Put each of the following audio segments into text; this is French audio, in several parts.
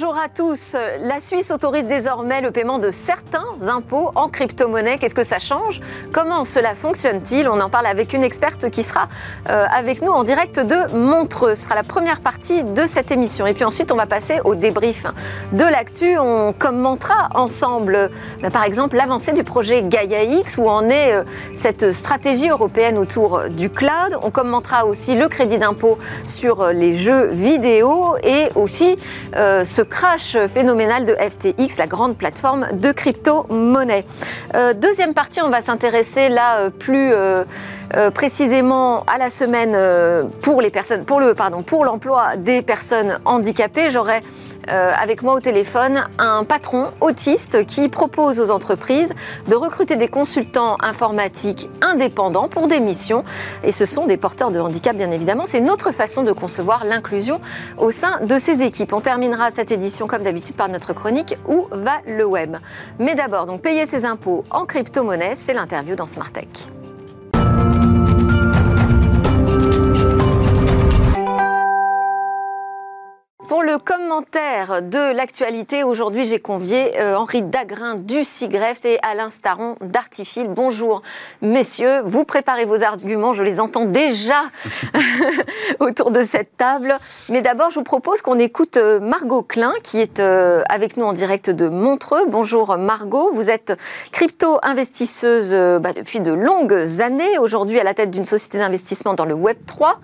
Bonjour à tous. La Suisse autorise désormais le paiement de certains impôts en crypto-monnaie. Qu'est-ce que ça change? Comment cela fonctionne-t-il? On en parle avec une experte qui sera euh, avec nous en direct de Montreux. Ce sera la première partie de cette émission. Et puis ensuite, on va passer au débrief de l'actu. On commentera ensemble, bah, par exemple, l'avancée du projet Gaia X, où en est euh, cette stratégie européenne autour du cloud? On commentera aussi le crédit d'impôt sur euh, les jeux vidéo et aussi ce crash phénoménal de FTX, la grande plateforme de crypto-monnaie. Euh, deuxième partie, on va s'intéresser là euh, plus euh, précisément à la semaine pour les personnes, pour le pardon, pour l'emploi des personnes handicapées. J'aurai euh, avec moi au téléphone un patron autiste qui propose aux entreprises de recruter des consultants informatiques indépendants pour des missions. Et ce sont des porteurs de handicap, bien évidemment. C'est une autre façon de concevoir l'inclusion au sein de ces équipes. On terminera cette édition, comme d'habitude, par notre chronique Où va le web? Mais d'abord, donc, payer ses impôts en crypto-monnaie, c'est l'interview dans Smart Tech. Pour le commentaire de l'actualité, aujourd'hui j'ai convié euh, Henri Dagrin du SIGREFT et Alain Staron d'Artifil. Bonjour messieurs, vous préparez vos arguments, je les entends déjà autour de cette table. Mais d'abord je vous propose qu'on écoute euh, Margot Klein qui est euh, avec nous en direct de Montreux. Bonjour Margot, vous êtes crypto-investisseuse bah, depuis de longues années, aujourd'hui à la tête d'une société d'investissement dans le Web 3.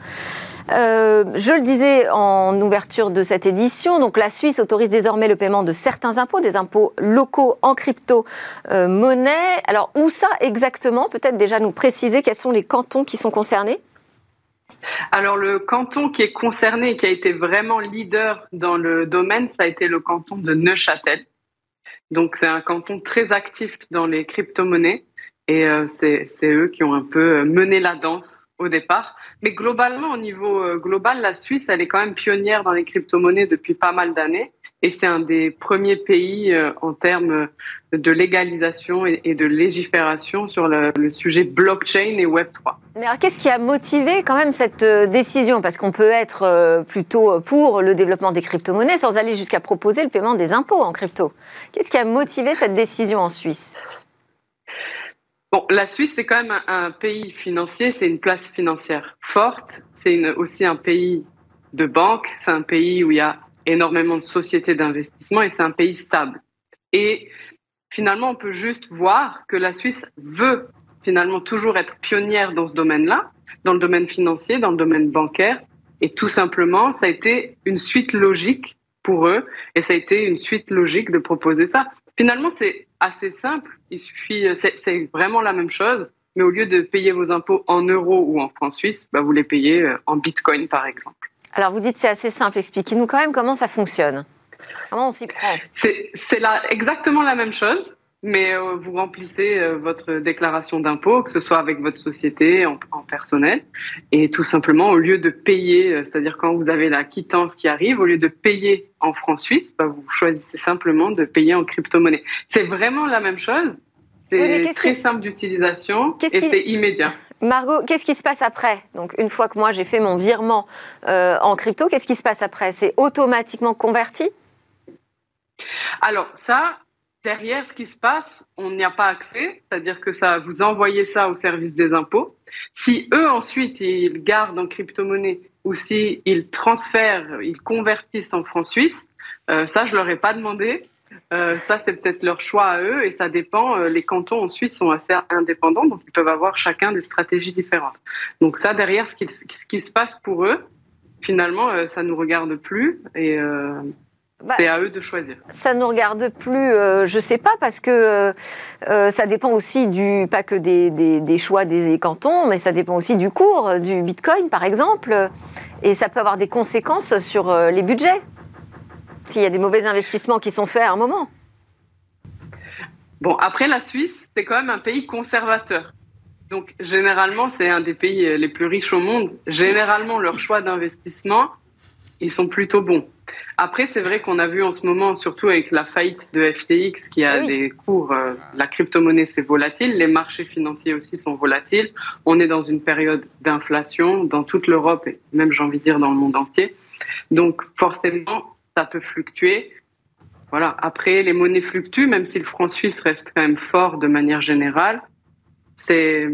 Euh, je le disais en ouverture de cette édition, donc la Suisse autorise désormais le paiement de certains impôts, des impôts locaux en crypto-monnaie. Alors où ça exactement? Peut-être déjà nous préciser quels sont les cantons qui sont concernés? Alors le canton qui est concerné qui a été vraiment leader dans le domaine, ça a été le canton de Neuchâtel. Donc c'est un canton très actif dans les crypto-monnaies et euh, c'est eux qui ont un peu mené la danse au départ. Mais globalement, au niveau euh, global, la Suisse, elle est quand même pionnière dans les crypto-monnaies depuis pas mal d'années. Et c'est un des premiers pays euh, en termes de légalisation et de légifération sur le, sujet blockchain et Web3. Mais alors, qu'est-ce qui a motivé quand même cette euh, décision? Parce qu'on peut être plutôt pour le développement des crypto-monnaies sans aller jusqu'à proposer le paiement des impôts en crypto. Qu'est-ce qui a motivé cette décision en Suisse? Bon, la Suisse, c'est quand même un, pays financier, c'est une place financière forte, c'est aussi un pays de banque, c'est un pays où il y a énormément de sociétés d'investissement et c'est un pays stable. Et finalement, on peut juste voir que la Suisse veut finalement toujours être pionnière dans ce domaine-là, dans le domaine financier, dans le domaine bancaire. Et tout simplement, ça a été une suite logique pour eux et ça a été une suite logique de proposer ça. Finalement, c'est assez simple. Il suffit, euh, c'est vraiment la même chose, mais au lieu de payer vos impôts en euros ou en francs suisses, bah, vous les payez euh, en bitcoin, par exemple. Alors, vous dites c'est assez simple. Expliquez-nous quand même comment ça fonctionne. Comment on s'y prend? C'est exactement la même chose mais euh, vous remplissez euh, votre déclaration d'impôt, que ce soit avec votre société en, personnel, et tout simplement au lieu de payer, euh, c'est-à-dire quand vous avez la quittance qui arrive, au lieu de payer en francs suisses, bah, vous choisissez simplement de payer en crypto-monnaie. C'est vraiment la même chose. C'est très simple d'utilisation et c'est immédiat. Margot, qu'est-ce qui se passe après? Donc, une fois que moi j'ai fait mon virement en crypto, qu'est-ce qui se passe après? C'est automatiquement converti? Alors, ça, derrière ce qui se passe, on n'y a pas accès, c'est-à-dire que ça, vous envoyez ça au service des impôts. Si eux ensuite ils gardent en crypto-monnaie ou si ils transfèrent, ils convertissent en francs suisses, euh, ça je leur ai pas demandé. Euh, ça c'est peut-être leur choix à eux et ça dépend. Euh, les cantons en Suisse sont assez indépendants, donc ils peuvent avoir chacun des stratégies différentes. Donc ça derrière ce qui, ce qui se passe pour eux, finalement ça nous regarde plus et bah, c'est à eux de choisir. Ça ne nous regarde plus, euh, je ne sais pas, parce que euh, euh, ça dépend aussi du, pas que des, des, choix des cantons, mais ça dépend aussi du cours du Bitcoin, par exemple. Et ça peut avoir des conséquences sur les budgets, s'il y a des mauvais investissements qui sont faits à un moment. Bon, après, la Suisse, c'est quand même un pays conservateur. Donc, généralement, c'est un des pays les plus riches au monde. Généralement, leurs choix d'investissement, ils sont plutôt bons. Après, c'est vrai qu'on a vu en ce moment, surtout avec la faillite de FTX, qui a des cours, euh, la crypto-monnaie c'est volatile, les marchés financiers aussi sont volatiles. On est dans une période d'inflation dans toute l'Europe et même, j'ai envie de dire, dans le monde entier. Donc, forcément, ça peut fluctuer. voilà. Après, les monnaies fluctuent, même si le franc suisse reste quand même fort de manière générale. C'est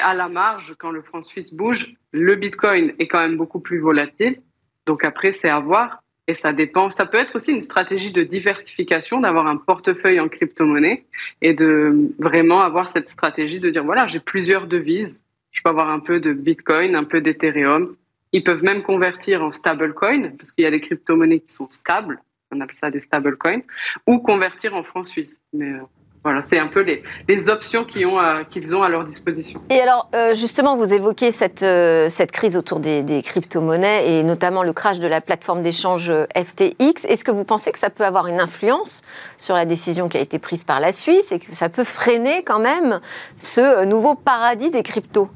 à la marge quand le franc suisse bouge. Le Bitcoin est quand même beaucoup plus volatile. Donc après, c'est à voir et ça dépend. Ça peut être aussi une stratégie de diversification, d'avoir un portefeuille en crypto-monnaie et de vraiment avoir cette stratégie de dire voilà, j'ai plusieurs devises. Je peux avoir un peu de Bitcoin, un peu d'Ethereum. Ils peuvent même convertir en stablecoin parce qu'il y a des crypto-monnaies qui sont stables. On appelle ça des stablecoins ou convertir en francs suisses. Mais euh, voilà, c'est un peu les, les options qu'ils ont, qu'ils ont à leur disposition. Et alors, euh, justement, vous évoquez cette, euh, cette crise autour des, des crypto-monnaies et notamment le crash de la plateforme d'échange FTX. Est-ce que vous pensez que ça peut avoir une influence sur la décision qui a été prise par la Suisse et que ça peut freiner quand même ce nouveau paradis des cryptos?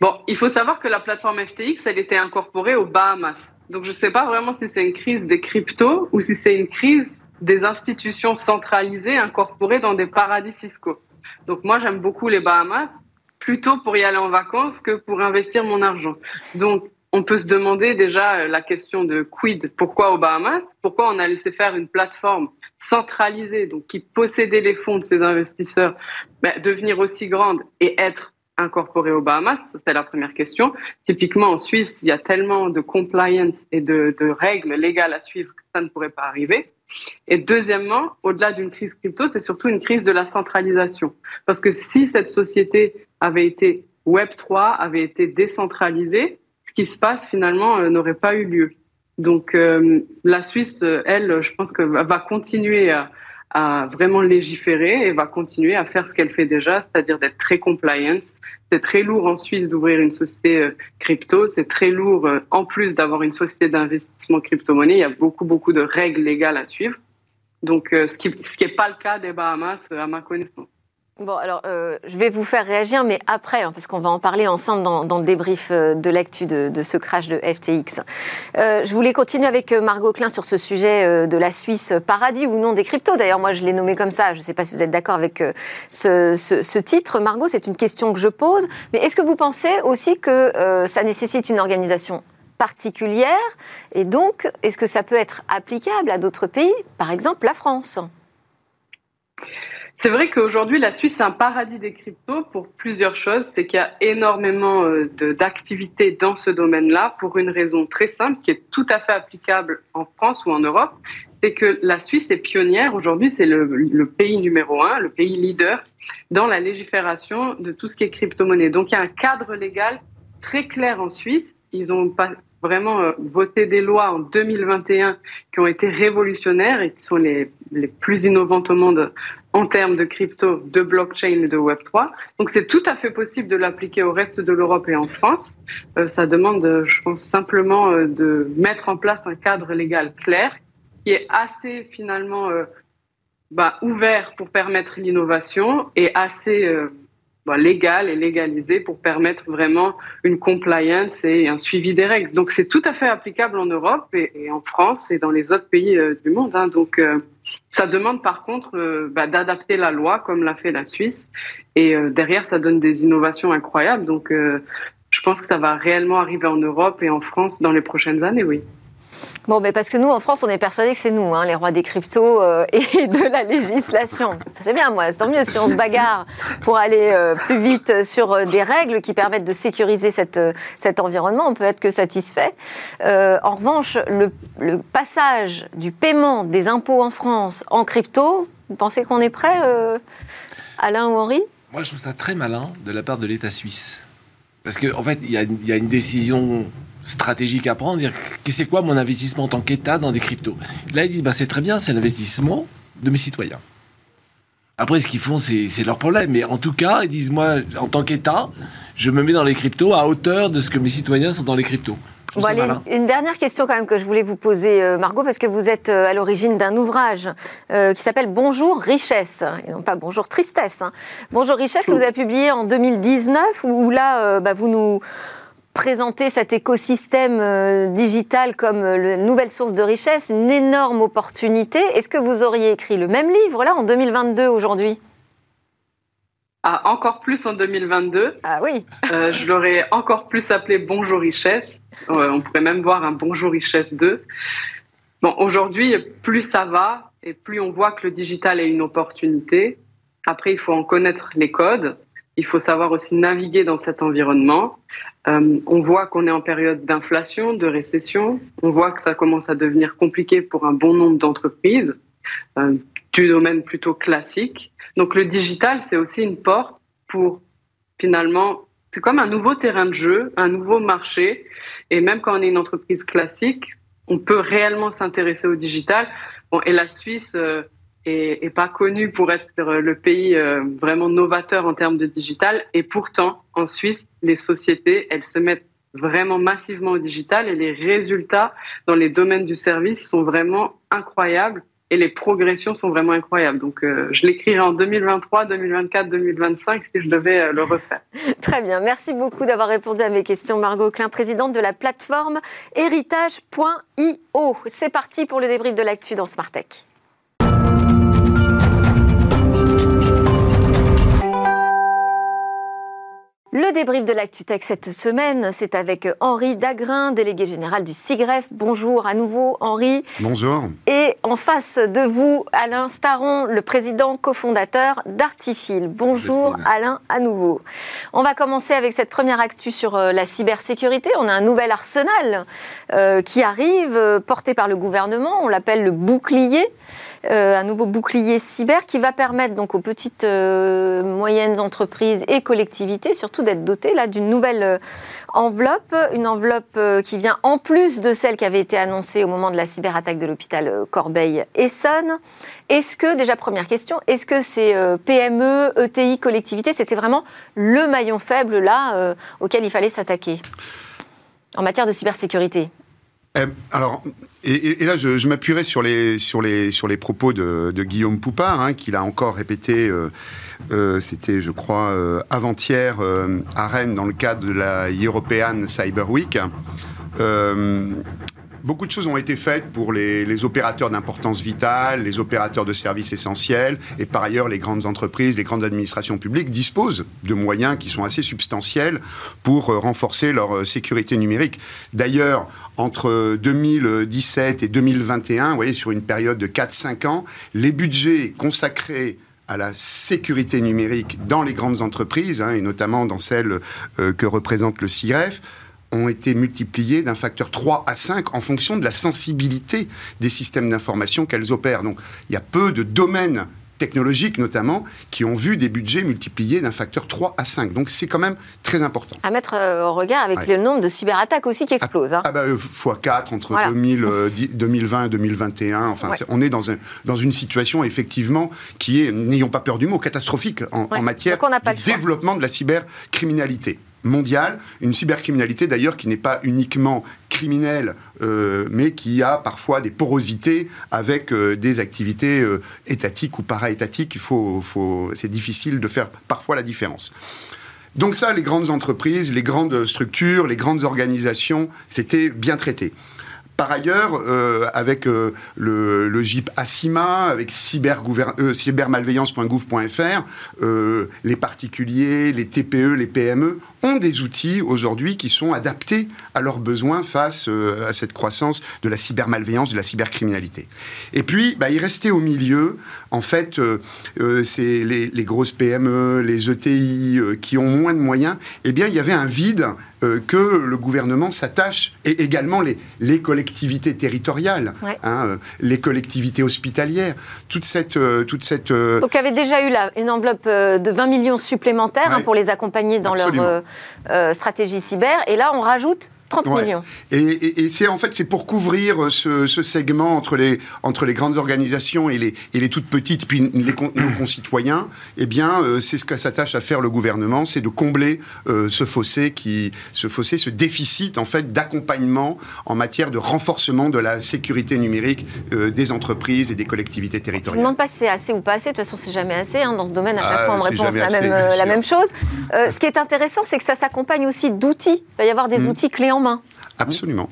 Bon, il faut savoir que la plateforme FTX, elle était incorporée aux Bahamas. Donc, je ne sais pas vraiment si c'est une crise des cryptos ou si c'est une crise des institutions centralisées incorporées dans des paradis fiscaux. Donc moi, j'aime beaucoup les Bahamas, plutôt pour y aller en vacances que pour investir mon argent. Donc on peut se demander déjà euh, la question de quid, pourquoi aux Bahamas Pourquoi on a laissé faire une plateforme centralisée, donc qui possédait les fonds de ces investisseurs, ben, devenir aussi grande et être incorporée aux Bahamas C'est la première question. Typiquement en Suisse, il y a tellement de compliance et de, de règles légales à suivre que ça ne pourrait pas arriver. Et deuxièmement, au-delà d'une crise crypto, c'est surtout une crise de la centralisation. Parce que si cette société avait été Web3, avait été décentralisée, ce qui se passe finalement euh, n'aurait pas eu lieu. Donc euh, la Suisse, euh, elle, je pense que va continuer à, à vraiment légiférer et va continuer à faire ce qu'elle fait déjà, c'est-à-dire d'être très compliance. C'est très lourd en Suisse d'ouvrir une société euh, crypto, c'est très lourd euh, en plus d'avoir une société d'investissement crypto-monnaie. Il y a beaucoup, beaucoup de règles légales à suivre. Donc, euh, ce qui n'est ce qui pas le cas des Bahamas, à ma connaissance. Bon, alors, euh, je vais vous faire réagir, mais après, hein, parce qu'on va en parler ensemble dans, le débrief euh, de l'actu de, ce crash de FTX. Euh, je voulais continuer avec Margot Klein sur ce sujet de la Suisse, paradis ou non des cryptos. D'ailleurs, moi, je l'ai nommé comme ça. Je ne sais pas si vous êtes d'accord avec ce, titre. Margot, c'est une question que je pose. Mais est-ce que vous pensez aussi que ça nécessite une organisation particulière? Et donc, est-ce que ça peut être applicable à d'autres pays, par exemple la France c'est vrai qu'aujourd'hui, la Suisse est un paradis des cryptos pour plusieurs choses. C'est qu'il y a énormément euh, d'activités dans ce domaine-là pour une raison très simple qui est tout à fait applicable en France ou en Europe. C'est que la Suisse est pionnière. Aujourd'hui, c'est le, le, pays numéro un, le pays leader dans la légifération de tout ce qui est crypto-monnaie. Donc, il y a un cadre légal très clair en Suisse. Ils ont pas, vraiment euh, voté des lois en 2021 qui ont été révolutionnaires et qui sont les, les plus innovantes au monde en termes de crypto, de blockchain et de Web3. Donc c'est tout à fait possible de l'appliquer au reste de l'Europe et en France. Euh, ça demande, je pense, simplement euh, de mettre en place un cadre légal clair qui est assez finalement euh, bah, ouvert pour permettre l'innovation et assez euh, légal et légalisé pour permettre vraiment une compliance et un suivi des règles. Donc c'est tout à fait applicable en Europe et, en France et dans les autres pays euh, du monde. Hein. Donc euh, ça demande par contre euh, bah, d'adapter la loi comme l'a fait la Suisse. Et derrière, ça donne des innovations incroyables. Donc je pense que ça va réellement arriver en Europe et en France dans les prochaines années, oui. Bon, mais parce que nous, en France, on est persuadés que c'est nous, hein, les rois des cryptos euh, et de la législation. C'est bien, moi, tant mieux si on se bagarre pour aller euh, plus vite sur euh, des règles qui permettent de sécuriser cet environnement, on peut être que satisfait. En revanche, le, passage du paiement des impôts en France en crypto, vous pensez qu'on est prêt, Alain ou Henri? Moi, je trouve ça très malin de la part de l'État suisse. Parce qu'en en fait, il y, a une décision stratégique à prendre, dire c'est quoi mon investissement en tant qu'État dans des cryptos? Là, ils disent bah, c'est très bien, c'est l'investissement de mes citoyens. Après, ce qu'ils font, c'est leur problème. Mais en tout cas, ils disent moi, en tant qu'État, je me mets dans les cryptos à hauteur de ce que mes citoyens sont dans les cryptos. Bon, allez, une dernière question quand même que je voulais vous poser, euh, Margot, parce que vous êtes euh, à l'origine d'un ouvrage euh, qui s'appelle Bonjour Richesse, et non pas Bonjour Tristesse. Hein. Bonjour Richesse que vous avez publié en 2019, où, où là, bah, vous nous présenter cet écosystème euh, digital comme euh, une nouvelle source de richesse, une énorme opportunité. Est-ce que vous auriez écrit le même livre là en 2022 aujourd'hui? Ah, encore plus en 2022. Ah oui. Euh, je l'aurais encore plus appelé Bonjour Richesse. Euh, on pourrait même voir un Bonjour Richesse 2. Bon, aujourd'hui, plus ça va et plus on voit que le digital est une opportunité. Après, il faut en connaître les codes. Il faut savoir aussi naviguer dans cet environnement. Euh, on voit qu'on est en période d'inflation, de récession. On voit que ça commence à devenir compliqué pour un bon nombre d'entreprises euh, du domaine plutôt classique. Donc le digital, c'est aussi une porte pour finalement, c'est comme un nouveau terrain de jeu, un nouveau marché. Et même quand on est une entreprise classique, on peut réellement s'intéresser au digital. Bon, et la Suisse euh, est, pas connue pour être le pays euh, vraiment novateur en termes de digital. Et pourtant, en Suisse, les sociétés, elles se mettent vraiment massivement au digital et les résultats dans les domaines du service sont vraiment incroyables et les progressions sont vraiment incroyables. Donc, euh, je l'écrirai en 2023, 2024, 2025 si je devais euh, le refaire. Très bien. Merci beaucoup d'avoir répondu à mes questions, Margot Klein, présidente de la plateforme héritage.io. C'est parti pour le débrief de l'actu dans Smartech. Le débrief de l'ActuTech cette semaine, c'est avec Henri Dagrin, délégué général du SIGREF. Bonjour à nouveau, Henri. Bonjour. Et en face de vous, Alain Staron, le président cofondateur d'Artifil. Bonjour, Alain, à nouveau. On va commencer avec cette première actu sur euh, la cybersécurité. On a un nouvel arsenal euh, qui arrive, euh, porté par le gouvernement. On l'appelle le bouclier. un nouveau bouclier cyber qui va permettre donc aux petites, moyennes entreprises et collectivités, surtout d'être doté là d'une nouvelle euh, enveloppe, une enveloppe euh, qui vient en plus de celle qui avait été annoncée au moment de la cyberattaque de l'hôpital euh, Corbeil-Essonne. Est-ce que, déjà première question, est-ce que ces PME, ETI, collectivités, c'était vraiment le maillon faible là auquel il fallait s'attaquer en matière de cybersécurité? Eh, alors, et, là, je, m'appuierai sur les, sur, les, sur les propos de, Guillaume Poupard, hein, qu'il a encore répété euh, c'était, je crois, euh, avant-hier euh, à Rennes dans le cadre de la European Cyber Week. Beaucoup de choses ont été faites pour les, opérateurs d'importance vitale, les opérateurs de services essentiels, et par ailleurs les grandes entreprises, les grandes administrations publiques disposent de moyens qui sont assez substantiels pour renforcer leur sécurité numérique. D'ailleurs, entre 2017 et 2021, vous voyez, sur une période de 4-5 ans, les budgets consacrés à la sécurité numérique dans les grandes entreprises, hein, et notamment dans celles euh, que représente le CIREF, ont été multipliés d'un facteur 3 à 5 en fonction de la sensibilité des systèmes d'information qu'elles opèrent. Donc il y a peu de domaines technologiques notamment, qui ont vu des budgets multipliés d'un facteur 3 à 5. Donc c'est quand même très important. À mettre euh, au regard avec le nombre de cyberattaques aussi qui explosent. Hein. Ah, bah, x4 entre 2020 et 2021. Enfin, on est dans, un, dans une situation effectivement qui est, n'ayons pas peur du mot, catastrophique en, matière de développement de la cybercriminalité mondiale, une cybercriminalité d'ailleurs qui n'est pas uniquement criminelle, euh, mais qui a parfois des porosités avec euh, des activités euh, étatiques ou para-étatiques. Faut, c'est difficile de faire parfois la différence. Donc ça, les grandes entreprises, les grandes structures, les grandes organisations, c'était bien traité. Par ailleurs, euh, avec euh, le, le, ASIMA, avec euh, cybermalveillance.gouv.fr, les particuliers, les TPE, les PME ont des outils aujourd'hui qui sont adaptés à leurs besoins face à cette croissance de la cybermalveillance, de la cybercriminalité. Et puis, bah, il restait au milieu, en fait, c'est les, les, grosses PME, les ETI qui ont moins de moyens. Eh bien, il y avait un vide euh, que le gouvernement s'attache, et également les, les collectivités territoriales, hein, euh, les collectivités hospitalières, toute cette... Euh, toute cette Donc il y avait déjà eu là, une enveloppe de 20 millions supplémentaires hein, pour les accompagner dans leur stratégie cyber, et là on rajoute 30 millions. Et, c'est en fait c'est pour couvrir ce, segment entre les entre les grandes organisations et les et les toutes petites puis les nos concitoyens. Eh bien, euh, c'est ce que s'attache à faire le gouvernement, c'est de combler euh, ce fossé qui ce fossé, ce déficit en fait d'accompagnement en matière de renforcement de la sécurité numérique euh, des entreprises et des collectivités territoriales. Je ne demande pas si c'est assez ou pas assez. De toute façon, c'est jamais assez. Hein. Dans ce domaine, à chaque ah, fois, on me répond la, même, la même chose. ce qui est intéressant, c'est que ça s'accompagne aussi d'outils. Il va y avoir des mmh. outils clés en main. Absolument.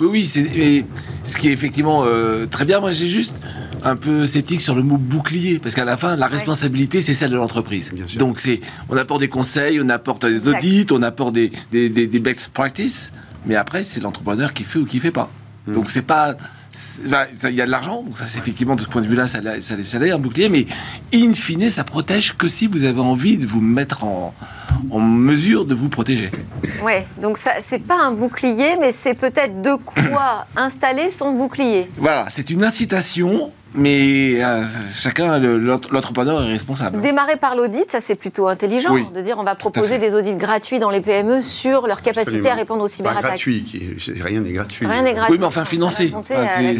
Oui, oui, c'est ce qui est effectivement euh, très bien. Moi, j'ai juste un peu sceptique sur le mot bouclier, parce qu'à la fin, la responsabilité, c'est celle de l'entreprise. Donc, c'est, on apporte des conseils, on apporte des audits, on apporte des, des, des, best practices, mais après, c'est l'entrepreneur qui fait ou qui fait pas. Hmm. Donc, c'est pas il y a de l'argent, donc ça, c'est effectivement, de ce point de vue-là, ça, ça, ça un bouclier, mais in fine, ça protège que si vous avez envie de vous mettre en, en mesure de vous protéger. Ouais, donc ça, c'est pas un bouclier, mais c'est peut-être de quoi installer son bouclier. Voilà, c'est une incitation mais euh, chacun, l'entrepreneur est responsable. Démarrer par l'audit, ça c'est plutôt intelligent, de dire on va proposer des audits gratuits dans les PME sur leur capacité à répondre aux cyberattaques. gratuit, rien n'est gratuit. Rien n'est gratuit. Oui, mais enfin financé.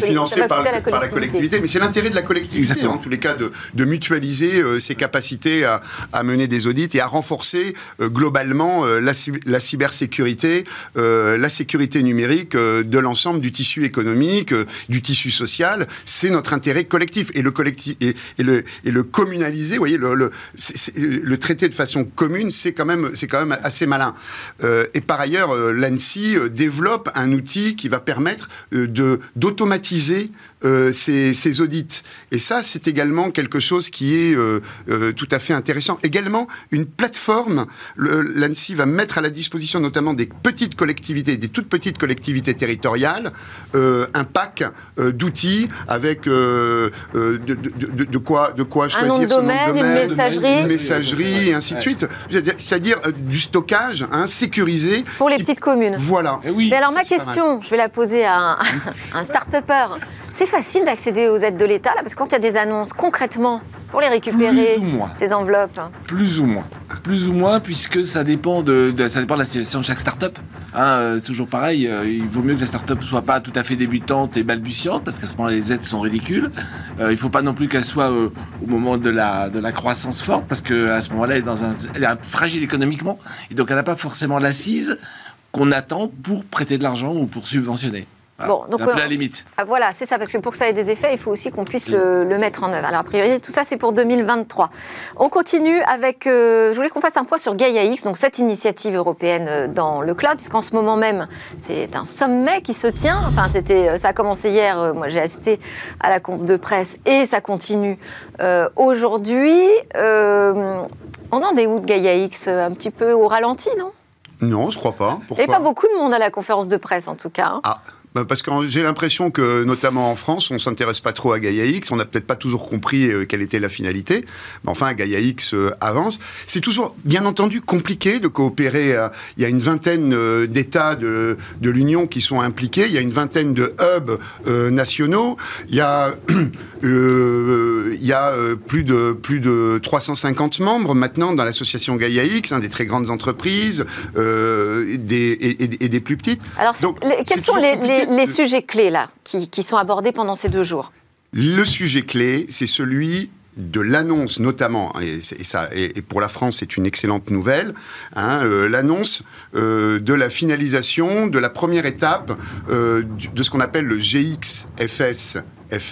financé par, la collectivité. Mais c'est l'intérêt de la collectivité, en tous les cas, de, mutualiser euh, ses capacités à, mener des audits et à renforcer euh, globalement la, la, cybersécurité, la sécurité numérique de l'ensemble du tissu économique, du tissu social. C'est notre intérêt collectif. Et le, collectif, et, le, et le communaliser, voyez, le, le, le traiter de façon commune, c'est quand, même, quand même assez malin. Euh, et par ailleurs, euh, l'ANSI euh, développe un outil qui va permettre de d'automatiser ces, ces, audits. Et ça, c'est également quelque chose qui est tout à fait intéressant. Également, une plateforme, l'ANSI va mettre à la disposition notamment des petites collectivités, des toutes petites collectivités territoriales, un pack d'outils avec euh, euh, de, quoi, de quoi choisir un nom de domaine, une messagerie, une messagerie et ainsi de suite. C'est-à-dire euh, du stockage hein, sécurisé. Pour les petites communes. Voilà. Eh Mais alors ma question, je vais la poser à un, un start-upper. C'est facile d'accéder aux aides de l'État là, parce que quand il y a des annonces concrètement pour les récupérer, ces enveloppes Plus ou moins. Plus ou moins, puisque ça dépend de, ça dépend de la situation de chaque start-up. Hein, c'est toujours pareil, il vaut mieux que la start-up soit pas tout à fait débutante et balbutiante, parce qu'à ce moment-là, les aides sont ridicules. Euh, il ne faut pas non plus qu'elle soit euh, au moment de la, de la croissance forte, parce qu'à ce moment-là, elle est, dans un, elle est fragile économiquement, et donc elle n'a pas forcément l'assise qu'on attend pour prêter de l'argent ou pour subventionner. Bon, donc, un peu la limite. Ah, voilà, c'est ça, parce que pour que ça ait des effets, il faut aussi qu'on puisse le, mettre en œuvre. Alors, a priori, tout ça, c'est pour 2023. On continue avec. Euh, je voulais qu'on fasse un point sur Gaia X, donc cette initiative européenne dans le club, puisqu'en ce moment même, c'est un sommet qui se tient. Enfin, c'était, ça a commencé hier. moi, j'ai assisté à la conf de presse et ça continue aujourd'hui. on en est où de Gaia X Un petit peu au ralenti, non? Non, je crois pas. Il n'y avait pas beaucoup de monde à la conférence de presse, en tout cas. Hein. Ah, bah, parce que j'ai l'impression que, notamment en France, on s'intéresse pas trop à Gaia X. On n'a peut-être pas toujours compris euh, quelle était la finalité. Mais enfin, Gaia X euh, avance. C'est toujours, bien entendu, compliqué de coopérer. il y a une vingtaine euh, d'États de, de l'Union qui sont impliqués. Il y a une vingtaine de hubs nationaux. Il y a, il y a plus de plus de 350 membres maintenant dans l'association Gaia X, hein, des très grandes entreprises, des et, des plus petites. Alors, Donc, quels sont les les, sujets clés, là, qui, sont abordés pendant ces deux jours? Le sujet clé, c'est celui de l'annonce notamment, et, ça, et, pour la France c'est une excellente nouvelle, hein, euh, l'annonce euh, de la finalisation de la première étape euh, de ce qu'on appelle le GXFS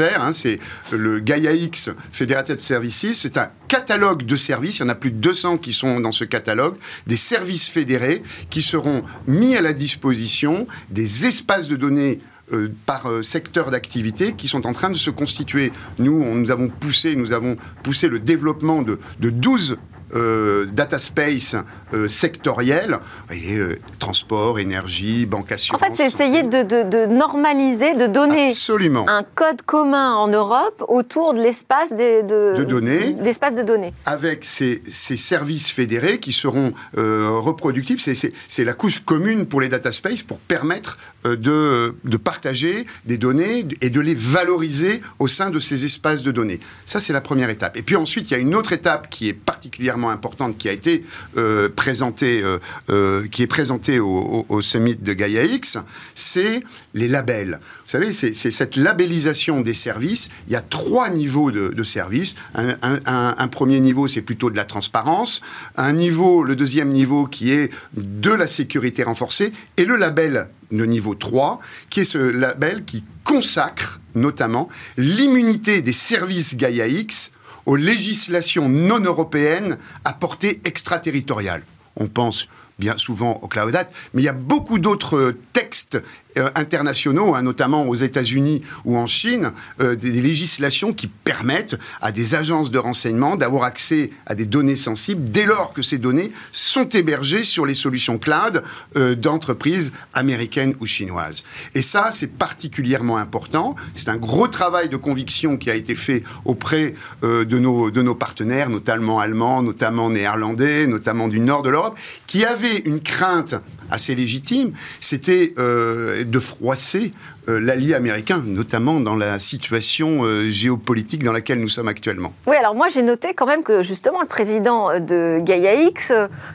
Hein, c'est le Gaia X Federated Services, c'est un catalogue de services, il y en a plus de 200 qui sont dans ce catalogue, des services fédérés qui seront mis à la disposition des espaces de données euh, par euh, secteur d'activité qui sont en train de se constituer. Nous, nous avons poussé, nous avons poussé le développement de, de 12 euh, data space euh, sectoriel, euh, transport, énergie, banque assurance. En fait, c'est essayer de, normaliser, de donner Absolument. un code commun en Europe autour de l'espace de, données, d'espace de données, avec ces, services fédérés qui seront reproductibles. C'est la couche commune pour les data space pour permettre de, de partager des données et de les valoriser au sein de ces espaces de données. Ça, c'est la première étape. Et puis ensuite, il y a une autre étape qui est particulièrement importante qui a été euh, présentée, euh, euh, qui est présentée au, summit de Gaia X, c'est les labels. Vous savez, c'est cette labellisation des services. Il y a trois niveaux de, services. Un, premier niveau, c'est plutôt de la transparence. Un niveau, le deuxième niveau, qui est de la sécurité renforcée. Et le label, le niveau 3, qui est ce label qui consacre notamment l'immunité des services Gaia X aux législations non européennes à portée extraterritoriale. On pense bien souvent au Cloud Act, mais il y a beaucoup d'autres textes euh, internationaux, hein, notamment aux États-Unis ou en Chine, euh, des, législations qui permettent à des agences de renseignement d'avoir accès à des données sensibles dès lors que ces données sont hébergées sur les solutions cloud euh, d'entreprises américaines ou chinoises. Et ça, c'est particulièrement important. C'est un gros travail de conviction qui a été fait auprès de, nos, de nos partenaires, notamment allemands, notamment néerlandais, notamment du nord de l'Europe, qui avaient une crainte assez légitime, c'était euh, de froisser euh, l'allié américain, notamment dans la situation euh, géopolitique dans laquelle nous sommes actuellement. Oui, alors moi j'ai noté quand même que justement le président de Gaia X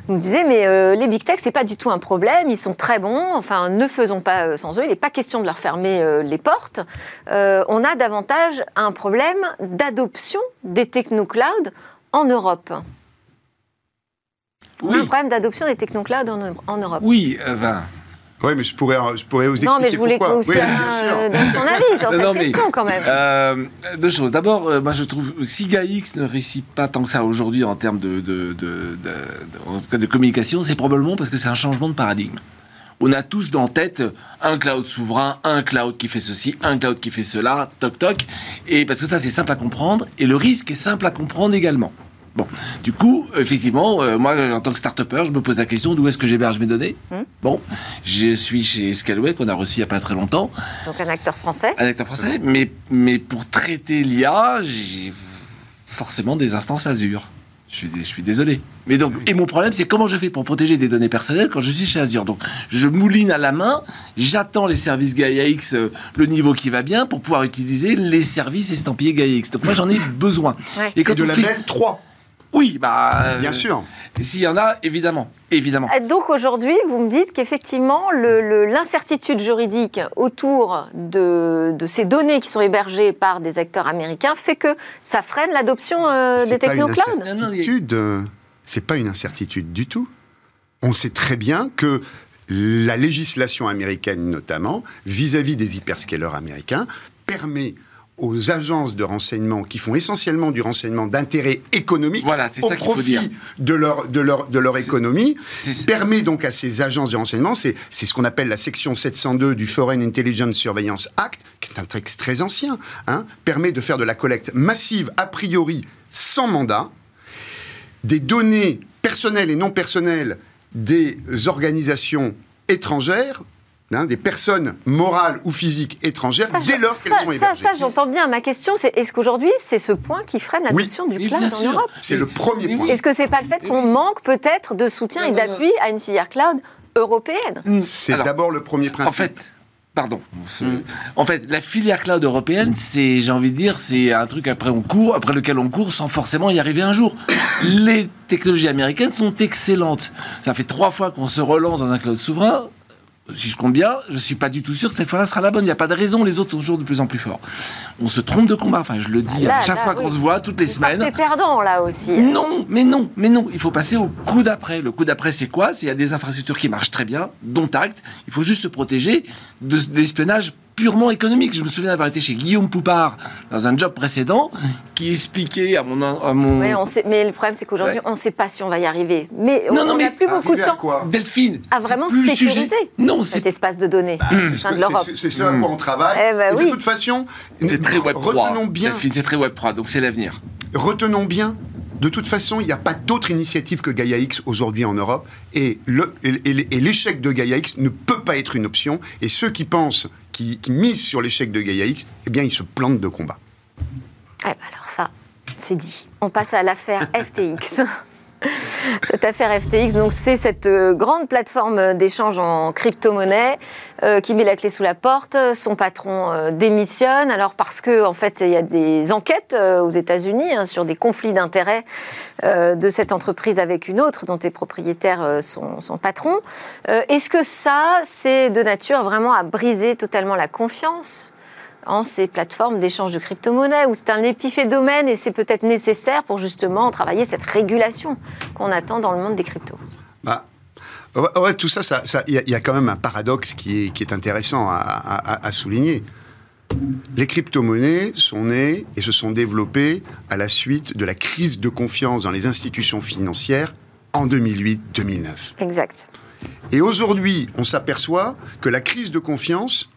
nous disait mais les big tech c'est pas du tout un problème, ils sont très bons, enfin ne faisons pas sans eux, il n'est pas question de leur fermer les portes. on a davantage un problème d'adoption des techno-clouds en Europe oui. un problème d'adoption des technoclouds en, en Europe. Oui, euh, ben... Oui, mais je pourrais, je pourrais vous expliquer Non, mais je voulais pourquoi. aussi oui, euh, ton avis sur cette question, quand même. Euh, deux choses. D'abord, euh, moi, je trouve si GAIX ne réussit pas tant que ça aujourd'hui en termes de, de, de, de, de communication, c'est probablement parce que c'est un changement de paradigme. On a tous dans tête un cloud souverain, un cloud qui fait ceci, un cloud qui fait cela, toc toc. Et parce que ça, c'est simple à comprendre. Et le risque est simple à comprendre également. Bon, du coup, effectivement, euh, moi, en tant que start je me pose la question d'où est-ce que j'héberge mes données hmm. Bon, je suis chez Scalway, qu'on a reçu il n'y a pas très longtemps. Donc un acteur français Un acteur français, mais, mais pour traiter l'IA, j'ai forcément des instances Azure. Je suis, je suis désolé. Mais donc, et mon problème, c'est comment je fais pour protéger des données personnelles quand je suis chez Azure. Donc, je mouline à la main, j'attends les services Gaia X, euh, le niveau qui va bien, pour pouvoir utiliser les services estampillés Gaia X. Donc, moi, j'en ai besoin. Et quand de la fait... 3 oui, bah. Bien sûr. S'il y en a, évidemment. évidemment. Donc aujourd'hui, vous me dites qu'effectivement, l'incertitude juridique autour de, ces données qui sont hébergées par des acteurs américains fait que ça freine l'adoption euh, des technoclouds C'est pas une incertitude du tout. On sait très bien que la législation américaine, notamment, vis à -vis des hyperscalers américains, permet aux agences de renseignement qui font essentiellement du renseignement d'intérêt économique voilà, au profit de leur, de leur, de leur économie, permet donc à ces agences de renseignement, c'est ce qu'on appelle la section 702 du Foreign Intelligence Surveillance Act, qui est un texte très ancien, hein, permet de faire de la collecte massive, a priori sans mandat, des données personnelles et non personnelles des organisations étrangères Hein, des personnes morales ou physiques étrangères dès lors qu'elles sont hébergées. Ça, ça j'entends bien. Ma question, c'est est-ce qu'aujourd'hui, c'est ce point qui freine l'adoption du cloud en Europe C'est le premier point. Est-ce que c'est pas le fait qu'on manque peut-être de soutien et d'appui à une filière cloud européenne mm. C'est d'abord le premier principe. En fait, pardon. Mm. En fait, la filière cloud européenne, c'est, j'ai envie de dire, c'est un truc après on court, après lequel on court sans forcément y arriver un jour. Les technologies américaines sont excellentes. Ça fait trois fois qu'on se relance dans un cloud souverain si je compte bien, je suis pas du tout sûr que cette fois-là sera la bonne. Il n'y a pas de raison, les autres sont toujours de plus en plus forts. On se trompe de combat. Enfin, je le dis à chaque fois qu'on se voit, toutes les semaines. C'est perdant là aussi. Non, mais non, mais non. Il faut passer au coup d'après. Le coup d'après, c'est quoi? C'est il y a des infrastructures qui marchent très bien, dont acte. Il faut juste se protéger de l'espionnage purement économique. Je me souviens d'avoir été chez Guillaume Poupard dans un job précédent qui expliquait à mon. À mon... on sait, mais le problème, c'est qu'aujourd'hui, on ne sait pas si on va y arriver. Mais on n'a plus beaucoup de temps. Quoi Delphine. À vraiment sécuriser non, cet espace de données bah, de l'Europe. C'est ce à quoi on travaille. Eh ben de toute façon, c'est très Web 3. Retenons bien. Delphine, c'est très Web 3, donc c'est l'avenir. Retenons bien de toute façon, il n'y a pas d'autre initiative que Gaia X aujourd'hui en Europe. Et l'échec de Gaia X ne peut pas être une option. Et ceux qui pensent qui, mise sur l'échec de Gaia X, eh bien, il se plante de combat. Eh ben alors ça, c'est dit. On passe à l'affaire FTX. Cette affaire FTX, donc c'est cette euh, grande plateforme d'échange en crypto-monnaie euh, qui met la clé sous la porte. Son patron euh, démissionne, alors parce que en fait il y a des enquêtes aux États-Unis hein, sur des conflits d'intérêts de cette entreprise avec une autre dont est propriétaire son, son, patron. Est-ce que ça, c'est de nature vraiment à briser totalement la confiance? En ces plateformes d'échange de crypto-monnaies, où c'est un épiphénomène et c'est peut-être nécessaire pour justement travailler cette régulation qu'on attend dans le monde des cryptos bah. Ouais, tout ça, il y, a quand même un paradoxe qui est, qui est intéressant à, souligner. Les crypto-monnaies sont nées et se sont développées à la suite de la crise de confiance dans les institutions financières en 2008-2009. Exact. Et aujourd'hui, on s'aperçoit que la crise de confiance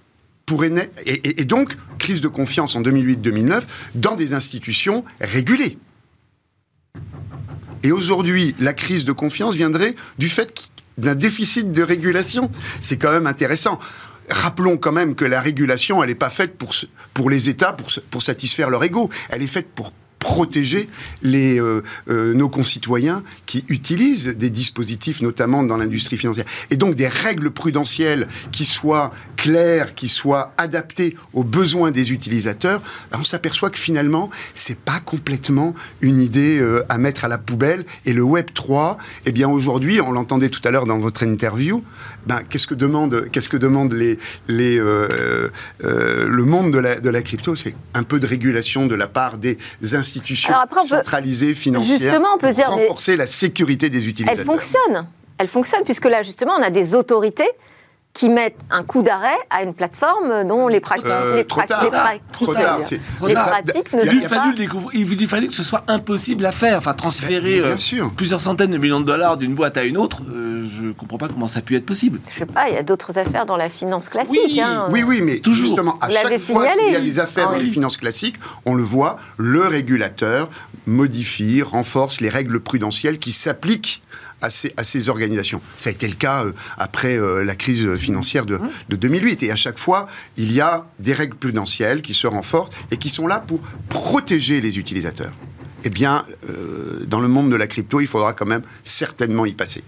et, donc crise de confiance en 2008-2009 dans des institutions régulées. Et aujourd'hui, la crise de confiance viendrait du fait d'un déficit de régulation. C'est quand même intéressant. Rappelons quand même que la régulation, elle n'est pas faite pour, pour les États, pour, pour satisfaire leur ego. Elle est faite pour protéger euh, euh, nos concitoyens qui utilisent des dispositifs, notamment dans l'industrie financière. Et donc des règles prudentielles qui soient claires, qui soient adaptées aux besoins des utilisateurs, ben, on s'aperçoit que finalement, c'est pas complètement une idée euh, à mettre à la poubelle. Et le Web 3, eh bien aujourd'hui, on l'entendait tout à l'heure dans votre interview, ben, qu'est-ce que demande, qu'est-ce que demande le monde de la, de la crypto? C'est un peu de régulation de la part des institutions institutions centralisées, financières, justement, on peut pour renforcer la sécurité des utilisateurs. Elle fonctionne. Elle fonctionne, puisque là, justement, on a des autorités qui mettent un coup d'arrêt à une plateforme dont les, pratiques, euh, les, pratiques, les pratiques ne il fallu Il lui fallu que ce soit impossible à faire. Enfin, transférer euh, plusieurs centaines de millions de dollars d'une boîte à une autre, euh, je ne comprends pas comment ça a pu être possible. Je sais pas, il y a d'autres affaires dans la finance classique. Oui, hein. oui, oui, mais Toujours. justement, à chaque fois qu'il y a des affaires ah dans les finances classiques, on le voit, le régulateur modifie, renforce les règles prudentielles qui s'appliquent à ces, organisations. Ça a été le cas euh, après euh, la crise financière de, de, 2008. Et à chaque fois, il y a des règles prudentielles qui se renforcent et qui sont là pour protéger les utilisateurs. Eh bien, euh, dans le monde de la crypto, il faudra quand même certainement y passer.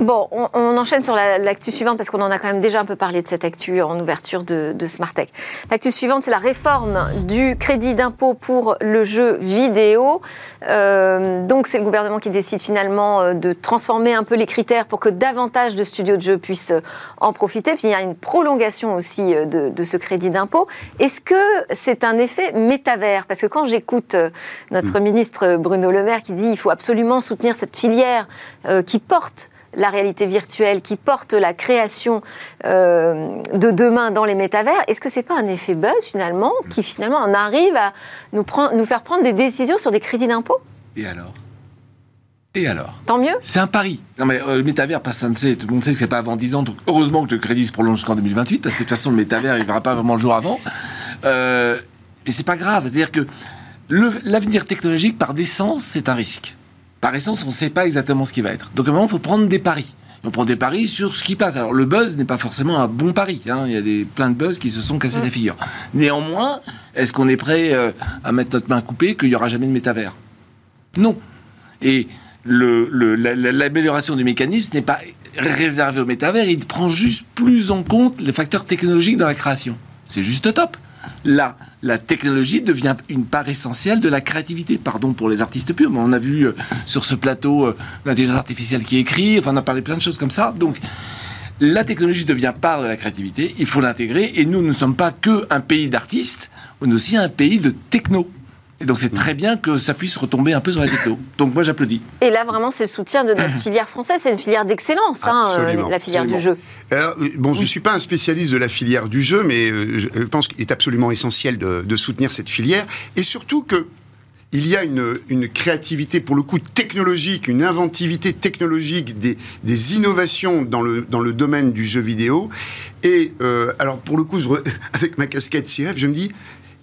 Bon, on, enchaîne sur l'actu suivante parce qu'on en a quand même déjà un peu parlé de cette actu en ouverture de, de Smartech. L'actu suivante, c'est la réforme du crédit d'impôt pour le jeu vidéo. Euh, donc, c'est le gouvernement qui décide finalement euh, de transformer un peu les critères pour que davantage de studios de jeux puissent en profiter. Puis, il y a une prolongation aussi de, de ce crédit d'impôt. Est-ce que c'est un effet métavers? Parce que quand j'écoute notre hmm. ministre Bruno Le Maire qui dit qu'il faut absolument soutenir cette filière qui porte la réalité virtuelle, qui porte la création euh, de demain dans les métavers, est-ce que c'est pas un effet buzz finalement qui finalement en arrive à nous, nous faire prendre des décisions sur des crédits d'impôt? Et alors? Et alors? Tant mieux. C'est un pari. Non mais euh, le métavers, personne ne sait. Tout le monde sait que c'est pas avant 10 ans. Donc heureusement que le crédit se prolonge jusqu'en 2028 parce que de toute façon le métavers il verra pas vraiment le jour avant. Euh, mais c'est pas grave. C'est-à-dire que l'avenir technologique par décence c'est un risque par essence, on ne sait pas exactement ce qui va être. Donc à un moment, il faut prendre des paris. On prend des paris sur ce qui passe. Alors le buzz n'est pas forcément un bon pari. Hein. Il y a des, plein de buzz qui se sont cassés la figure. Néanmoins, est-ce qu'on est prêt euh, à mettre notre main coupée qu'il n'y aura jamais de métavers? Non. Et l'amélioration du mécanisme n'est pas réservé au métavers. Il prend juste plus en compte les facteurs technologiques dans la création. C'est juste top. Là, la technologie devient une part essentielle de la créativité. Pardon pour les artistes purs, mais on a vu euh, sur ce plateau euh, l'intelligence artificielle qui écrit, enfin on a parlé plein de choses comme ça. Donc la technologie devient part de la créativité, il faut l'intégrer, et nous ne sommes pas que un pays d'artistes, on est aussi un pays de techno. Et donc c'est mm. très bien que ça puisse retomber un peu sur la techno. Donc moi j'applaudis. Et là vraiment c'est le soutien de notre filière française, c'est une filière d'excellence, hein, euh, la filière du jeu. Alors, bon, je ne suis pas un spécialiste de la filière du jeu, mais euh, je pense qu'il est absolument essentiel de, soutenir cette filière. Et surtout que il y a une, créativité, pour le coup, technologique, une inventivité technologique, des, innovations dans le, dans le domaine du jeu vidéo. Et euh, alors, pour le coup, je, avec ma casquette CF, je me dis,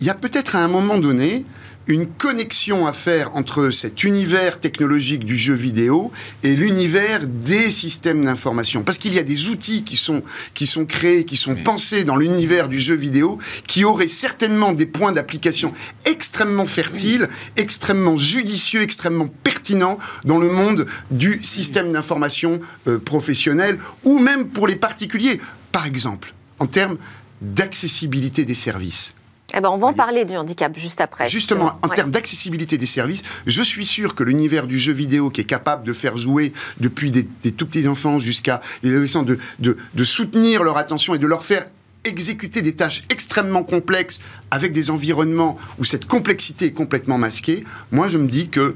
il y a peut-être à un moment donné une connexion à faire entre cet univers technologique du jeu vidéo et l'univers des systèmes d'information. Parce qu'il y a des outils qui sont, qui sont créés, qui sont pensés dans l'univers du jeu vidéo, qui auraient certainement des points d'application extrêmement fertiles, extrêmement judicieux, extrêmement pertinents dans le monde du système d'information euh, professionnel ou même pour les particuliers. Par exemple, en termes d'accessibilité des services. Eh ben, on va en parler du handicap juste après. Justement, en termes d'accessibilité des services, je suis sûr que l'univers du jeu vidéo qui est capable de faire jouer depuis des, tout petits enfants jusqu'à des adolescents, de, de, soutenir leur attention et de leur faire exécuter des tâches extrêmement complexes avec des environnements où cette complexité est complètement masquée, moi je me dis que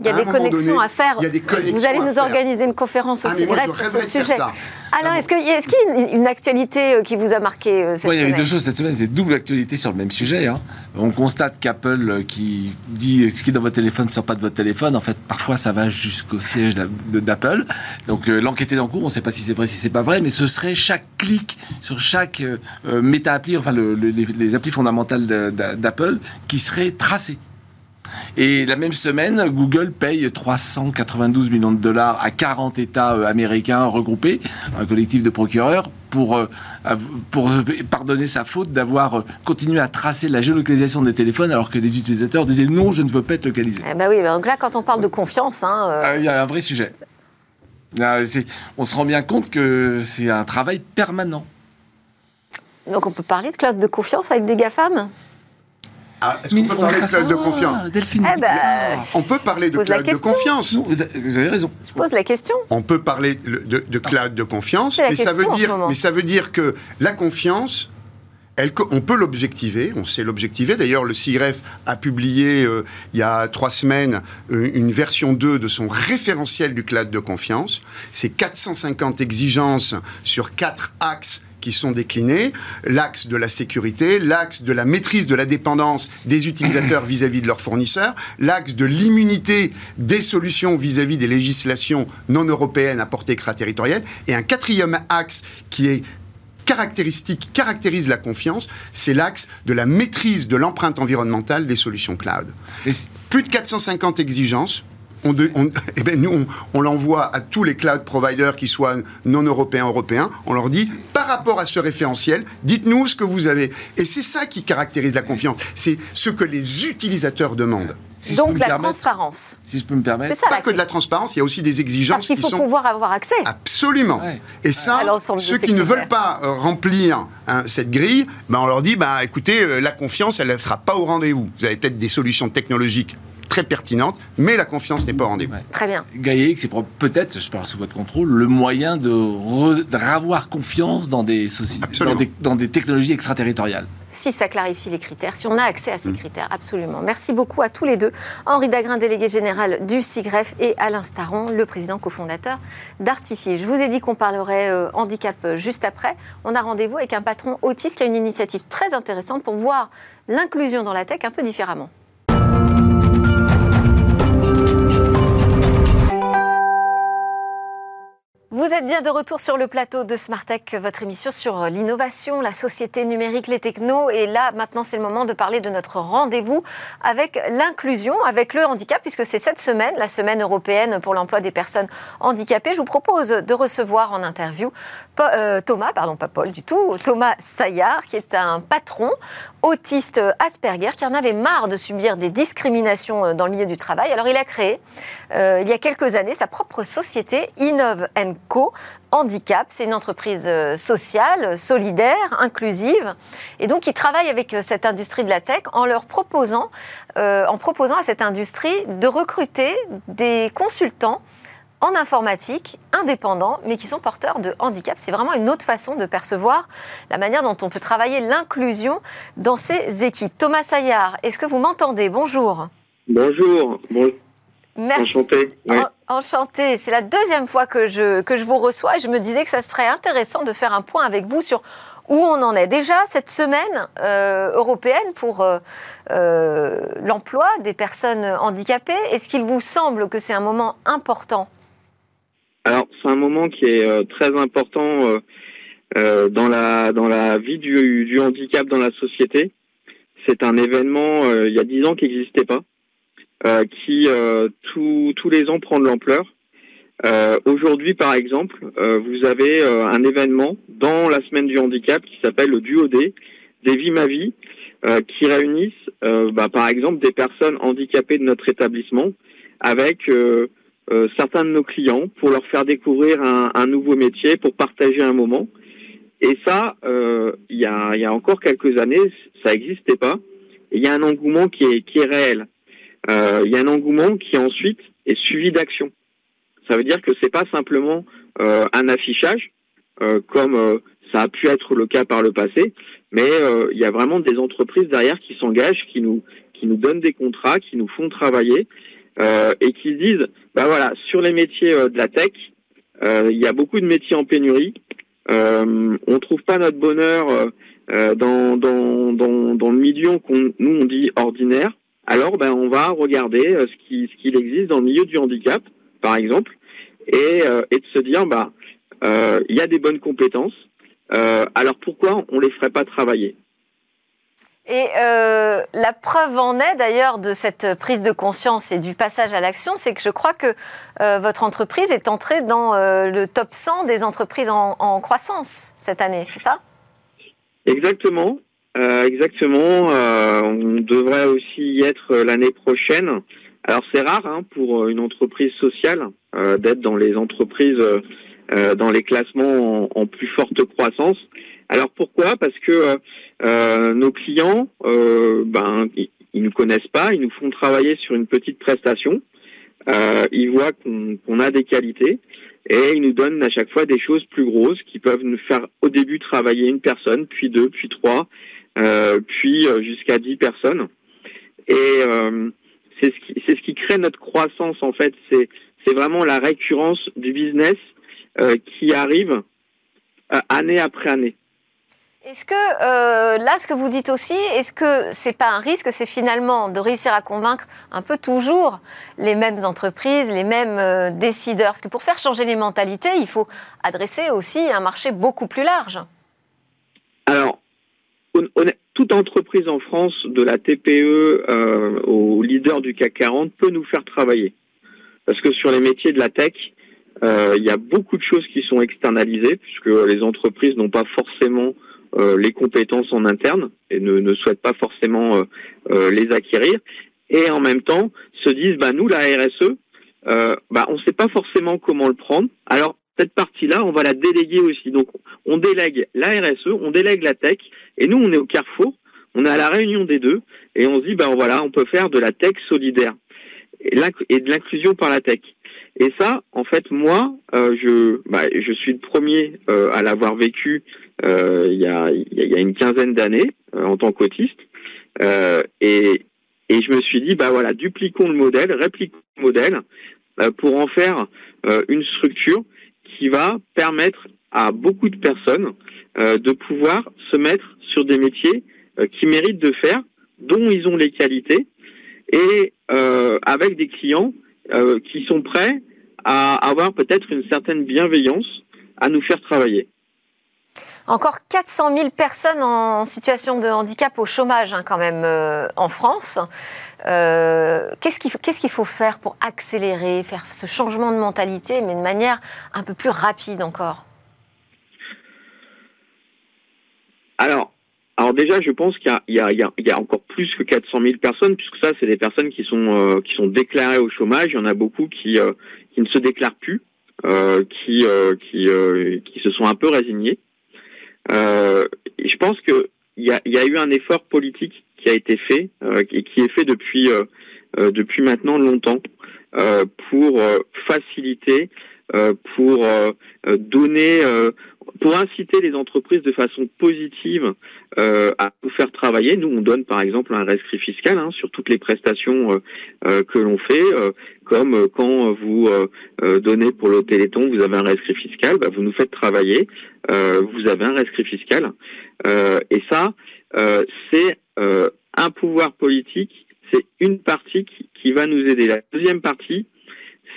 Il y a des connexions à faire. Il y a des connexions Vous allez nous organiser une conférence ah, aussi bref sur ce sujet. Alain, est-ce qu'il y, a une actualité euh, qui vous a marqué euh, cette semaine Il y avait deux choses cette semaine, c'est double actualité sur le même sujet. Hein. On constate qu'Apple, euh, qui dit ce qui est dans votre téléphone ne sort pas de votre téléphone, en fait, parfois ça va jusqu'au siège d'Apple. Donc l'enquête est en cours, on ne sait pas si c'est vrai, si c'est pas vrai, mais ce serait chaque clic sur chaque méta-appli, enfin les, les applis fondamentales d'Apple, qui serait tracé. Et la même semaine, Google paye 392 millions de dollars à 40 États euh, américains regroupés, un collectif de procureurs, pour, euh, pour pardonner sa faute d'avoir euh, continué à tracer la géolocalisation des téléphones alors que les utilisateurs disaient non, je ne veux pas être localisé. Eh ben oui, donc là, quand on parle de confiance... Hein, ah, Il y a un vrai sujet. On se rend bien compte que c'est un travail permanent. Donc on peut parler de cloud de confiance avec des GAFAM? Ah, est-ce qu'on peut parler de cloud de confiance Delphine, eh ben, on peut parler de cloud de confiance. vous avez raison. Je pose la question. On peut parler de, cloud de confiance, mais ça, veut dire, mais ça veut dire que la confiance, elle, on peut l'objectiver, on sait l'objectiver. D'ailleurs, le CIREF a publié euh, il y a trois semaines euh, une version 2 de son référentiel du cloud de confiance. C'est 450 exigences sur quatre axes qui sont déclinés, l'axe de la sécurité, l'axe de la maîtrise de la dépendance des utilisateurs vis-à-vis de leurs fournisseurs, l'axe de l'immunité des solutions vis-à-vis des législations non européennes à portée extraterritoriale, et un quatrième axe qui est caractéristique, caractérise la confiance, c'est l'axe de la maîtrise de l'empreinte environnementale des solutions cloud. Plus de 450 exigences, on, eh ben nous, on, l'envoie à tous les cloud providers qui soient non européens, européens. On leur dit, par rapport à ce référentiel, dites-nous ce que vous avez. Et c'est ça qui caractérise la confiance. C'est ce que les utilisateurs demandent. Donc la transparence. Si je peux me permettre. C'est ça. Pas que de la transparence, il y a aussi des exigences Parce qu'il faut pouvoir avoir accès. Absolument. Et ça, ceux qui ne veulent pas euh, remplir hein, cette grille, ben on leur dit, bah écoutez, euh, la confiance, elle ne sera pas au rendez-vous. Vous avez peut-être des solutions technologiques très pertinente, mais la confiance n'est pas au rendez-vous. Très bien. Gaïa c'est peut-être, je parle sous votre contrôle, le moyen de, ravoir confiance dans des, dans des, dans des technologies extraterritoriales si ça clarifie les critères, si on a accès à ces mm. critères, absolument. Merci beaucoup à tous les deux. Henri Dagrin, délégué général du SIGREF, et Alain Staron, le président cofondateur d'Artifi. Je vous ai dit qu'on parlerait euh, handicap euh, juste après. On a rendez-vous avec un patron autiste qui a une initiative très intéressante pour voir l'inclusion dans la tech un peu différemment. Vous êtes bien de retour sur le plateau de Smartech, votre émission sur l'innovation, la société numérique, les technos. Et là, maintenant, c'est le moment de parler de notre rendez-vous avec l'inclusion, avec le handicap, puisque c'est cette semaine, la semaine européenne pour l'emploi des personnes handicapées. Je vous propose de recevoir en interview euh, Thomas, pardon, pas Paul du tout, Thomas Saillard, qui est un patron autiste Asperger, qui en avait marre de subir des discriminations euh, dans le milieu du travail. Alors, il a créé, euh, il y a quelques années, sa propre société, Innove Co. Handicap. C'est une entreprise euh, sociale, solidaire, inclusive. Et donc, ils travaillent avec cette industrie de la tech en leur proposant, en proposant à cette industrie de recruter des consultants en informatique, indépendants, mais qui sont porteurs de handicap. C'est vraiment une autre façon de percevoir la manière dont on peut travailler l'inclusion dans ces équipes. Thomas Saillard, est-ce que vous m'entendez? Bonjour. Bonjour. Merci. Enchanté. C'est la deuxième fois que je, que je vous reçois et je me disais que ça serait intéressant de faire un point avec vous sur où on en est. Déjà, cette semaine euh, européenne pour euh, euh, l'emploi des personnes handicapées, est-ce qu'il vous semble que c'est un moment important un moment qui est très important dans, la, dans la vie du, du handicap dans la société. C'est un événement, il y a dix ans, qui n'existait pas. Euh, qui euh, tous les ans prend de l'ampleur. Euh, aujourd'hui, par exemple, vous avez un événement dans la semaine du handicap qui s'appelle le Duo D, des vies ma vie, qui réunissent, bah, par exemple, des personnes handicapées de notre établissement avec certains de nos clients pour leur faire découvrir un, nouveau métier, pour partager un moment. Et ça, il y, a, encore quelques années, ça n'existait pas. Il y a un engouement qui est, qui est réel. Euh, il y a un engouement qui ensuite est suivi d'action. Ça veut dire que c'est pas simplement euh, un affichage euh, comme ça a pu être le cas par le passé, mais il y a vraiment des entreprises derrière qui s'engagent, qui nous qui nous donnent des contrats, qui nous font travailler et qui se disent, bah voilà, sur les métiers de la tech, il y a beaucoup de métiers en pénurie. on ne trouve pas notre bonheur dans, dans, dans, dans, le milieu qu'on nous on dit ordinaire. Alors ben on va regarder ce qui ce qu'il existe dans le milieu du handicap, par exemple, et, et de se dire bah il y a des bonnes compétences. alors pourquoi on les ferait pas travailler? Et euh, la preuve en est d'ailleurs de cette prise de conscience et du passage à l'action, c'est que je crois que euh, votre entreprise est entrée dans euh, le top 100 des entreprises en, croissance cette année, c'est ça? Exactement, exactement. on devrait aussi y être l'année prochaine. Alors c'est rare hein, pour une entreprise sociale d'être dans les entreprises, dans les classements en, en, plus forte croissance. Alors pourquoi? Parce que euh, nos clients, euh, ben, ils, nous connaissent pas, ils nous font travailler sur une petite prestation. Euh, ils voient qu'on a des qualités et ils nous donnent à chaque fois des choses plus grosses qui peuvent nous faire au début travailler une personne, puis deux, puis trois, euh, puis euh, jusqu'à dix personnes. Et euh, c'est ce qui ce qui crée notre croissance en fait. C'est c'est vraiment la récurrence du business qui arrive année après année. Est-ce que euh, là, ce que vous dites aussi, est-ce que c'est pas un risque, c'est finalement de réussir à convaincre un peu toujours les mêmes entreprises, les mêmes euh, décideurs? Parce que pour faire changer les mentalités, il faut adresser aussi un marché beaucoup plus large. Alors, toute entreprise en France, de la TPE euh, au leader du CAC 40, peut nous faire travailler. Parce que sur les métiers de la tech, il y a beaucoup de choses qui sont externalisées, puisque les entreprises n'ont pas forcément euh, les compétences en interne et ne, ne souhaitent pas forcément euh, euh, les acquérir. Et en même temps, se disent, bah, nous, la RSE, bah, on ne sait pas forcément comment le prendre. Alors, cette partie-là, on va la déléguer aussi. Donc, on délègue la RSE, on délègue la tech, et nous, on est au carrefour, on est à la réunion des deux, et on se dit, ben voilà, on peut faire de la tech solidaire et de l'inclusion par la tech. Et ça, en fait, moi, euh, je, bah, je suis le premier euh, à l'avoir vécu euh, il, y a, y a une quinzaine d'années en tant qu'autiste. et, et je me suis dit, bah voilà, dupliquons le modèle, répliquons le modèle pour en faire une structure qui va permettre à beaucoup de personnes de pouvoir se mettre sur des métiers qui méritent de faire, dont ils ont les qualités, et avec des clients qui sont prêts à avoir peut-être une certaine bienveillance à nous faire travailler. Encore 400 000 personnes en situation de handicap au chômage hein, quand même euh, en France. Euh, qu'est-ce qu'il faut faire pour accélérer, faire ce changement de mentalité, mais de manière un peu plus rapide encore? Alors, alors déjà, je pense qu'il y, y, a encore plus que 400 000 personnes, puisque ça, c'est des personnes qui sont euh, qui sont déclarées au chômage. Il y en a beaucoup qui qui ne se déclarent plus, euh, qui qui qui se sont un peu résignés. je pense que il y a, y a eu un effort politique qui a été fait et qui est fait depuis depuis maintenant longtemps pour faciliter, pour donner pour inciter les entreprises de façon positive euh, à nous faire travailler. Nous, on donne par exemple un rescrit fiscal hein, sur toutes les prestations euh, euh que l'on fait, euh, comme euh, quand vous donnez pour le Téléthon, vous avez un rescrit fiscal, bah, vous nous faites travailler, vous avez un rescrit fiscal. et ça, c'est un pouvoir politique, c'est une partie qui, qui va nous aider. La deuxième partie,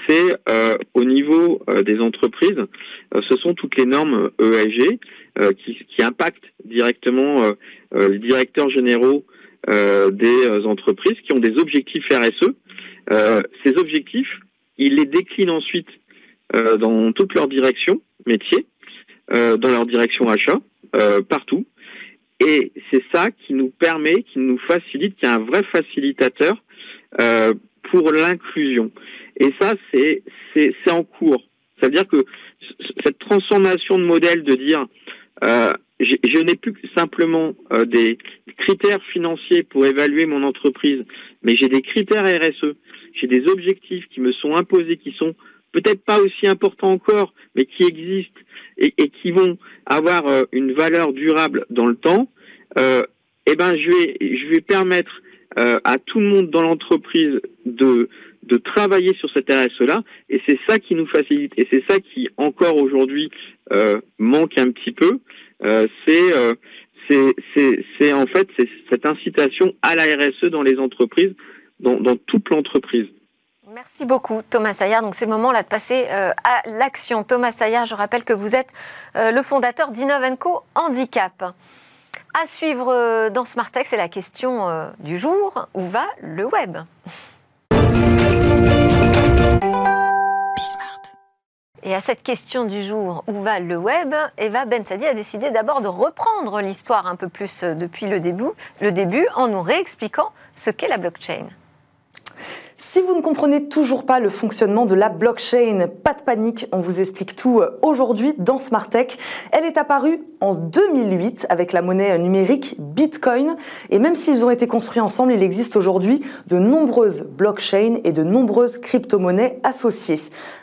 c'est euh, au niveau euh, des entreprises, euh, ce sont toutes les normes ESG qui, qui, impactent directement les directeurs généraux des entreprises qui ont des objectifs RSE. ces objectifs, ils les déclinent ensuite dans toute leur direction métier, dans leur direction achat, partout. Et c'est ça qui nous permet, qui nous facilite, qui est un vrai facilitateur pour l'inclusion. Et ça, c'est c'est en cours. Ça veut dire que cette transformation de modèle de dire euh, je, n'ai plus simplement euh, des critères financiers pour évaluer mon entreprise, mais j'ai des critères RSE, j'ai des objectifs qui me sont imposés, qui sont peut-être pas aussi importants encore, mais qui existent et, et qui vont avoir euh, une valeur durable dans le temps. Euh, eh ben, je vais je vais permettre à tout le monde dans l'entreprise de de travailler sur cette RSE-là, et c'est ça qui nous facilite, et c'est ça qui encore aujourd'hui euh, manque un petit peu, euh, euh, c'est c'est en fait cette incitation à la RSE dans les entreprises, dans, toute l'entreprise. Merci beaucoup Thomas Saillard. Donc c'est le moment là de passer à l'action. Thomas Saillard, je rappelle que vous êtes le fondateur d'Innovenco Handicap. À suivre dans Smartech, c'est la question du jour. Où va le web? Et à cette question du jour, où va le web? Eva Bensadi a décidé d'abord de reprendre l'histoire un peu plus euh, depuis le début, le début en nous réexpliquant ce qu'est la blockchain. Si vous ne comprenez toujours pas le fonctionnement de la blockchain, pas de panique, on vous explique tout euh, aujourd'hui dans Smartech. Elle est apparue en 2008 avec la monnaie numérique Bitcoin et même s'ils ont été construits ensemble, il existe aujourd'hui de nombreuses blockchains et de nombreuses crypto-monnaies associées.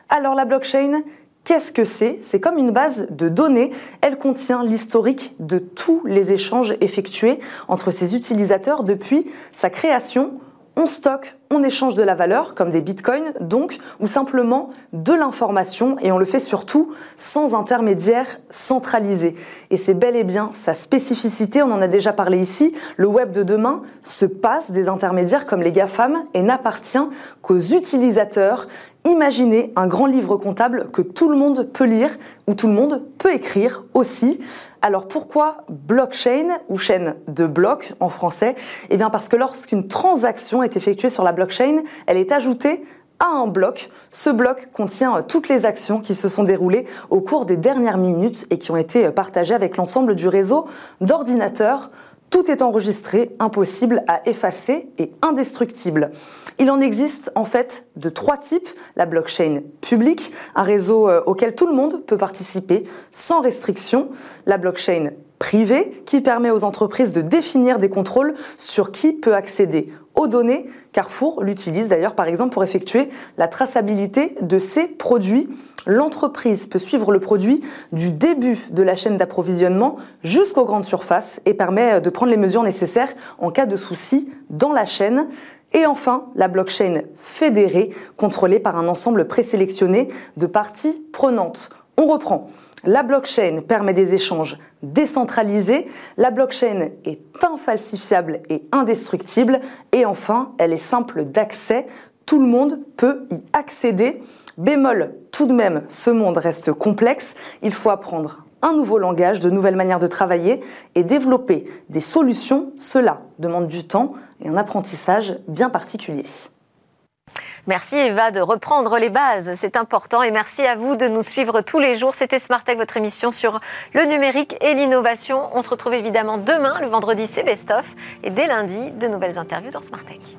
Alors la blockchain, Qu'est-ce que c'est? C'est comme une base de données. Elle contient l'historique de tous les échanges effectués entre ses utilisateurs depuis sa création on stocke, on échange de la valeur, comme des bitcoins, donc, ou simplement de l'information, et on le fait surtout sans intermédiaire centralisé. Et c'est bel et bien sa spécificité, on en a déjà parlé ici, le web de demain se passe des intermédiaires comme les GAFAM et n'appartient qu'aux utilisateurs. Imaginez un grand livre comptable que tout le monde peut lire, ou tout le monde peut écrire aussi. Alors pourquoi blockchain ou chaîne de blocs en français? Eh bien parce que lorsqu'une transaction est effectuée sur la blockchain, elle est ajoutée à un bloc. Ce bloc contient toutes les actions qui se sont déroulées au cours des dernières minutes et qui ont été partagées avec l'ensemble du réseau d'ordinateurs tout est enregistré, impossible à effacer et indestructible. Il en existe en fait de trois types. La blockchain publique, un réseau euh, auquel tout le monde peut participer sans restriction. La blockchain privée, qui permet aux entreprises de définir des contrôles sur qui peut accéder aux données. Carrefour l'utilise d'ailleurs par exemple pour effectuer la traçabilité de ses produits l'entreprise peut suivre le produit du début de la chaîne d'approvisionnement jusqu'aux grandes surfaces et permet euh, de prendre les mesures nécessaires en cas de souci dans la chaîne. Et enfin, la blockchain fédérée, contrôlée par un ensemble présélectionné de parties prenantes. On reprend. La blockchain permet des échanges décentralisés. La blockchain est infalsifiable et indestructible. Et enfin, elle est simple d'accès. Tout le monde peut y accéder. Bémol, tout de même, ce monde reste complexe. Il faut apprendre un nouveau langage, de nouvelles manières de travailler et développer des solutions. Cela demande du temps et un apprentissage bien particulier. Merci Eva de reprendre les bases, c'est important. Et merci à vous de nous suivre tous les jours. C'était Smartech, votre émission sur le numérique et l'innovation. On se retrouve évidemment demain, le vendredi, c'est Best of. Et dès lundi, de nouvelles interviews dans Smartech.